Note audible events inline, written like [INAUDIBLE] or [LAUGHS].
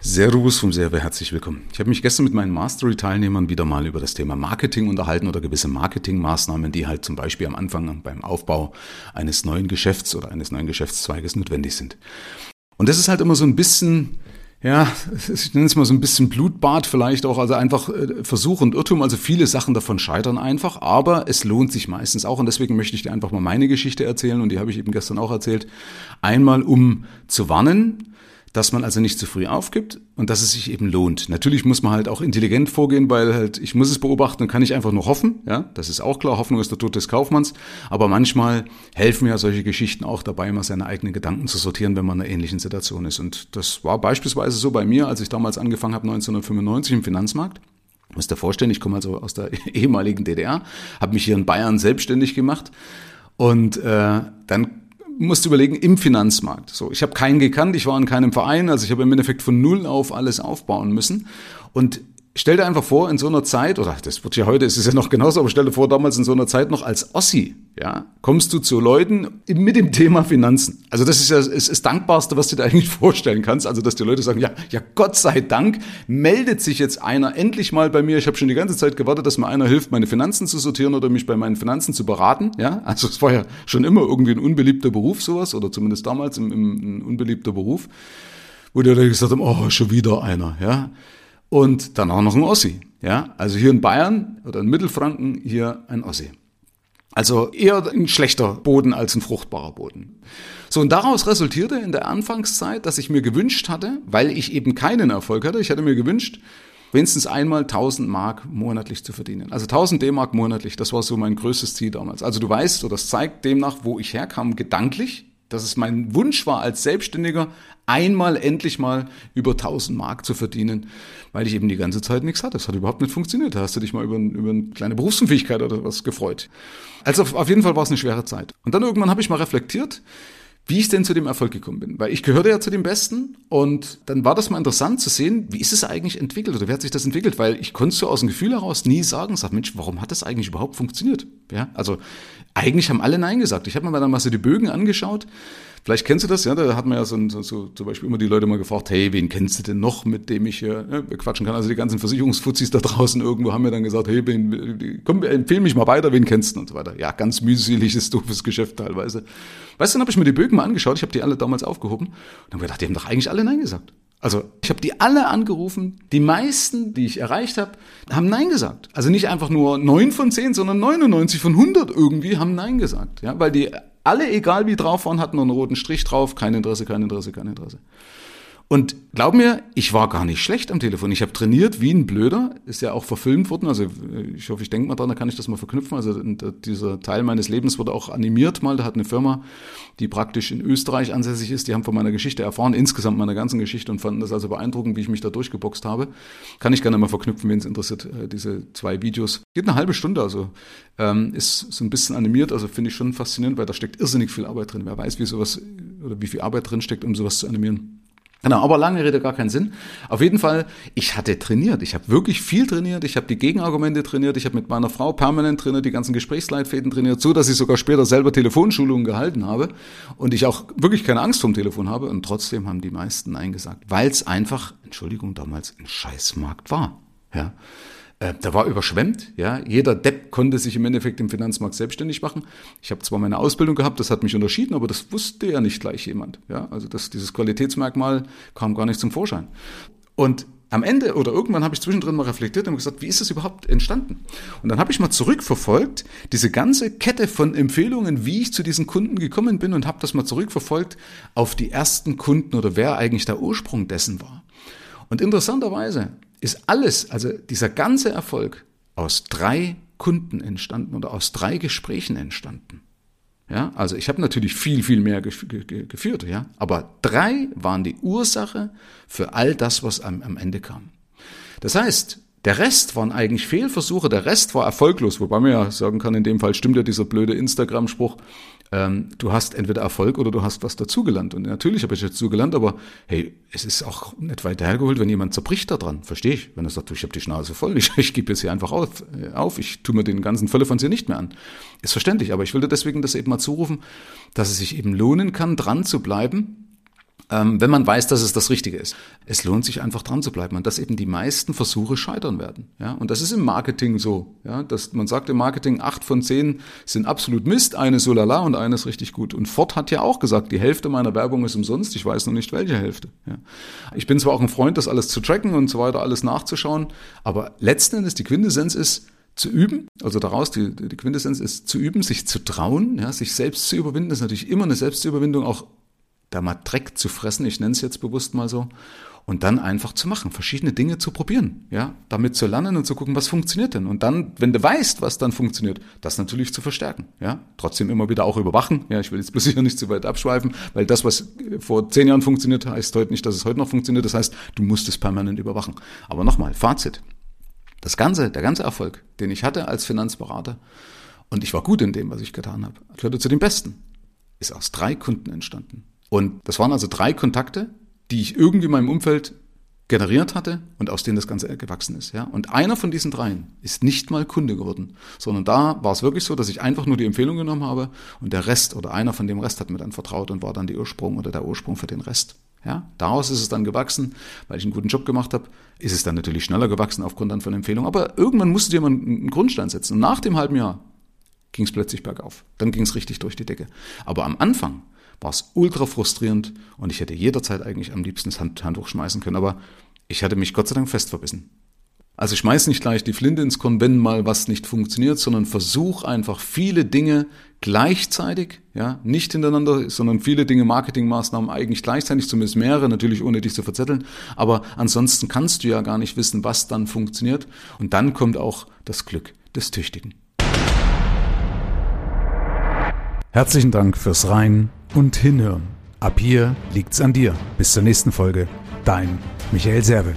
Servus vom Server, herzlich willkommen. Ich habe mich gestern mit meinen Mastery-Teilnehmern wieder mal über das Thema Marketing unterhalten oder gewisse Marketingmaßnahmen, die halt zum Beispiel am Anfang beim Aufbau eines neuen Geschäfts oder eines neuen Geschäftszweiges notwendig sind. Und das ist halt immer so ein bisschen, ja, [LAUGHS] ich nenne es mal so ein bisschen Blutbad vielleicht auch, also einfach äh, Versuch und Irrtum, also viele Sachen davon scheitern einfach, aber es lohnt sich meistens auch und deswegen möchte ich dir einfach mal meine Geschichte erzählen und die habe ich eben gestern auch erzählt. Einmal um zu warnen, dass man also nicht zu früh aufgibt und dass es sich eben lohnt. Natürlich muss man halt auch intelligent vorgehen, weil halt ich muss es beobachten und kann nicht einfach nur hoffen, ja, das ist auch klar, Hoffnung ist der Tod des Kaufmanns, aber manchmal helfen ja solche Geschichten auch dabei, mal seine eigenen Gedanken zu sortieren, wenn man in einer ähnlichen Situation ist und das war beispielsweise so bei mir, als ich damals angefangen habe 1995 im Finanzmarkt. Ich muss dir vorstellen, ich komme also aus der [LAUGHS] ehemaligen DDR, habe mich hier in Bayern selbstständig gemacht und äh, dann musst überlegen, im Finanzmarkt. So, ich habe keinen gekannt, ich war in keinem Verein, also ich habe im Endeffekt von null auf alles aufbauen müssen. Und stell dir einfach vor, in so einer Zeit, oder das wird ja heute, es ist ja noch genauso, aber stell dir vor, damals in so einer Zeit noch als Ossi, ja, kommst du zu Leuten mit dem Thema Finanzen. Also das ist ja, es ist das Dankbarste, was du dir eigentlich [LAUGHS] vorstellen kannst. Also, dass die Leute sagen, ja, ja, Gott sei Dank meldet sich jetzt einer endlich mal bei mir. Ich habe schon die ganze Zeit gewartet, dass mir einer hilft, meine Finanzen zu sortieren oder mich bei meinen Finanzen zu beraten. Ja, also es war ja schon immer irgendwie ein unbeliebter Beruf, sowas, oder zumindest damals im, ein unbeliebter Beruf, wo die Leute gesagt haben, oh, schon wieder einer, ja und dann auch noch ein Ossi. Ja, also hier in Bayern oder in Mittelfranken hier ein Ossi. Also eher ein schlechter Boden als ein fruchtbarer Boden. So, und daraus resultierte in der Anfangszeit, dass ich mir gewünscht hatte, weil ich eben keinen Erfolg hatte, ich hatte mir gewünscht, wenigstens einmal 1000 Mark monatlich zu verdienen. Also 1000 D-Mark monatlich, das war so mein größtes Ziel damals. Also du weißt, oder das zeigt demnach, wo ich herkam, gedanklich, dass es mein Wunsch war, als Selbstständiger einmal endlich mal über 1000 Mark zu verdienen, weil ich eben die ganze Zeit nichts hatte. Das hat überhaupt nicht funktioniert. Da hast du dich mal über, über eine kleine Berufsunfähigkeit oder was gefreut. Also auf, auf jeden Fall war es eine schwere Zeit. Und dann irgendwann habe ich mal reflektiert, wie ich denn zu dem Erfolg gekommen bin. Weil ich gehörte ja zu den Besten und dann war das mal interessant zu sehen, wie ist es eigentlich entwickelt oder wie hat sich das entwickelt? Weil ich konnte so aus dem Gefühl heraus nie sagen, sag Mensch, warum hat das eigentlich überhaupt funktioniert? Ja, also eigentlich haben alle Nein gesagt. Ich habe mir dann mal so die Bögen angeschaut Vielleicht kennst du das, ja, da hat man ja so, so, so zum Beispiel immer die Leute mal gefragt, hey, wen kennst du denn noch, mit dem ich hier äh, quatschen kann? Also die ganzen Versicherungsfuzis da draußen irgendwo haben mir dann gesagt, hey, wen, komm, empfehle mich mal weiter, wen kennst du und so weiter. Ja, ganz mühseliges, doofes Geschäft teilweise. Weißt du, dann habe ich mir die Bögen mal angeschaut, ich habe die alle damals aufgehoben und dann habe ich gedacht, die haben doch eigentlich alle Nein gesagt. Also ich habe die alle angerufen. Die meisten, die ich erreicht habe, haben Nein gesagt. Also nicht einfach nur neun von zehn, sondern 99 von 100 irgendwie haben Nein gesagt. Ja, weil die alle, egal wie drauf waren, hatten nur einen roten Strich drauf. Kein Interesse, kein Interesse, kein Interesse. Und glaub mir, ich war gar nicht schlecht am Telefon. Ich habe trainiert wie ein Blöder. Ist ja auch verfilmt worden. Also ich hoffe, ich denke mal dran, da kann ich das mal verknüpfen. Also dieser Teil meines Lebens wurde auch animiert mal. Da hat eine Firma, die praktisch in Österreich ansässig ist, die haben von meiner Geschichte erfahren, insgesamt meiner ganzen Geschichte und fanden das also beeindruckend, wie ich mich da durchgeboxt habe. Kann ich gerne mal verknüpfen, wen es interessiert, äh, diese zwei Videos. Geht eine halbe Stunde, also ähm, ist so ein bisschen animiert. Also finde ich schon faszinierend, weil da steckt irrsinnig viel Arbeit drin. Wer weiß, wie sowas oder wie viel Arbeit drin steckt, um sowas zu animieren. Genau, aber lange Rede gar keinen Sinn. Auf jeden Fall, ich hatte trainiert. Ich habe wirklich viel trainiert. Ich habe die Gegenargumente trainiert. Ich habe mit meiner Frau permanent trainiert, die ganzen Gesprächsleitfäden trainiert, so dass ich sogar später selber Telefonschulungen gehalten habe und ich auch wirklich keine Angst vom Telefon habe. Und trotzdem haben die meisten Nein gesagt, weil es einfach, Entschuldigung, damals ein Scheißmarkt war. Ja. Äh, da war überschwemmt, ja. Jeder Depp konnte sich im Endeffekt im Finanzmarkt selbstständig machen. Ich habe zwar meine Ausbildung gehabt, das hat mich unterschieden, aber das wusste ja nicht gleich jemand, ja. Also das, dieses Qualitätsmerkmal kam gar nicht zum Vorschein. Und am Ende oder irgendwann habe ich zwischendrin mal reflektiert und gesagt, wie ist das überhaupt entstanden? Und dann habe ich mal zurückverfolgt, diese ganze Kette von Empfehlungen, wie ich zu diesen Kunden gekommen bin und habe das mal zurückverfolgt auf die ersten Kunden oder wer eigentlich der Ursprung dessen war. Und interessanterweise ist alles, also dieser ganze Erfolg aus drei Kunden entstanden oder aus drei Gesprächen entstanden. Ja, also ich habe natürlich viel, viel mehr geführt, ja, aber drei waren die Ursache für all das, was am, am Ende kam. Das heißt, der Rest waren eigentlich Fehlversuche, der Rest war erfolglos, wobei man ja sagen kann, in dem Fall stimmt ja dieser blöde Instagram-Spruch, ähm, du hast entweder Erfolg oder du hast was dazugelernt. Und natürlich habe ich dazugelernt, aber hey, es ist auch nicht weit hergeholt, wenn jemand zerbricht daran, verstehe ich. Wenn er sagt, ich habe die Schnauze voll, [LAUGHS] ich, ich gebe jetzt hier einfach auf, äh, auf, ich tue mir den ganzen Völle von sie nicht mehr an. Ist verständlich, aber ich dir deswegen das eben mal zurufen, dass es sich eben lohnen kann, dran zu bleiben, ähm, wenn man weiß, dass es das Richtige ist. Es lohnt sich einfach dran zu bleiben und dass eben die meisten Versuche scheitern werden. Ja, und das ist im Marketing so. Ja, dass man sagt im Marketing acht von zehn sind absolut Mist, eine so lala und eine ist richtig gut. Und Ford hat ja auch gesagt, die Hälfte meiner Werbung ist umsonst. Ich weiß noch nicht welche Hälfte. Ja. Ich bin zwar auch ein Freund, das alles zu tracken und so weiter, alles nachzuschauen, aber letzten Endes die Quintessenz ist zu üben, also daraus die, die Quintessenz ist zu üben, sich zu trauen, ja, sich selbst zu überwinden, das ist natürlich immer eine Selbstüberwindung, auch da mal Dreck zu fressen, ich nenne es jetzt bewusst mal so, und dann einfach zu machen, verschiedene Dinge zu probieren, ja, damit zu lernen und zu gucken, was funktioniert denn. Und dann, wenn du weißt, was dann funktioniert, das natürlich zu verstärken, ja. Trotzdem immer wieder auch überwachen, ja, ich will jetzt [LAUGHS] bloß hier nicht zu weit abschweifen, weil das, was vor zehn Jahren funktioniert, heißt heute nicht, dass es heute noch funktioniert. Das heißt, du musst es permanent überwachen. Aber nochmal, Fazit. Das ganze, der ganze Erfolg, den ich hatte als Finanzberater, und ich war gut in dem, was ich getan habe, gehörte zu den Besten, ist aus drei Kunden entstanden. Und das waren also drei Kontakte, die ich irgendwie in meinem Umfeld generiert hatte und aus denen das Ganze gewachsen ist. Ja? Und einer von diesen dreien ist nicht mal Kunde geworden, sondern da war es wirklich so, dass ich einfach nur die Empfehlung genommen habe und der Rest oder einer von dem Rest hat mir dann vertraut und war dann die Ursprung oder der Ursprung für den Rest. Ja, daraus ist es dann gewachsen, weil ich einen guten Job gemacht habe, ist es dann natürlich schneller gewachsen aufgrund dann von Empfehlungen. Aber irgendwann musste mal einen Grundstein setzen. Und nach dem halben Jahr ging es plötzlich bergauf. Dann ging es richtig durch die Decke. Aber am Anfang war es ultra frustrierend und ich hätte jederzeit eigentlich am liebsten das Hand, Handtuch schmeißen können, aber ich hatte mich Gott sei Dank fest verbissen. Also schmeiß nicht gleich die Flinte ins Korn, wenn mal was nicht funktioniert, sondern versuch einfach viele Dinge gleichzeitig, ja, nicht hintereinander, sondern viele Dinge, Marketingmaßnahmen eigentlich gleichzeitig, zumindest mehrere, natürlich ohne dich zu verzetteln. Aber ansonsten kannst du ja gar nicht wissen, was dann funktioniert. Und dann kommt auch das Glück des Tüchtigen. Herzlichen Dank fürs Rein und Hinhören. Ab hier liegt's an dir. Bis zur nächsten Folge. Dein Michael Serve.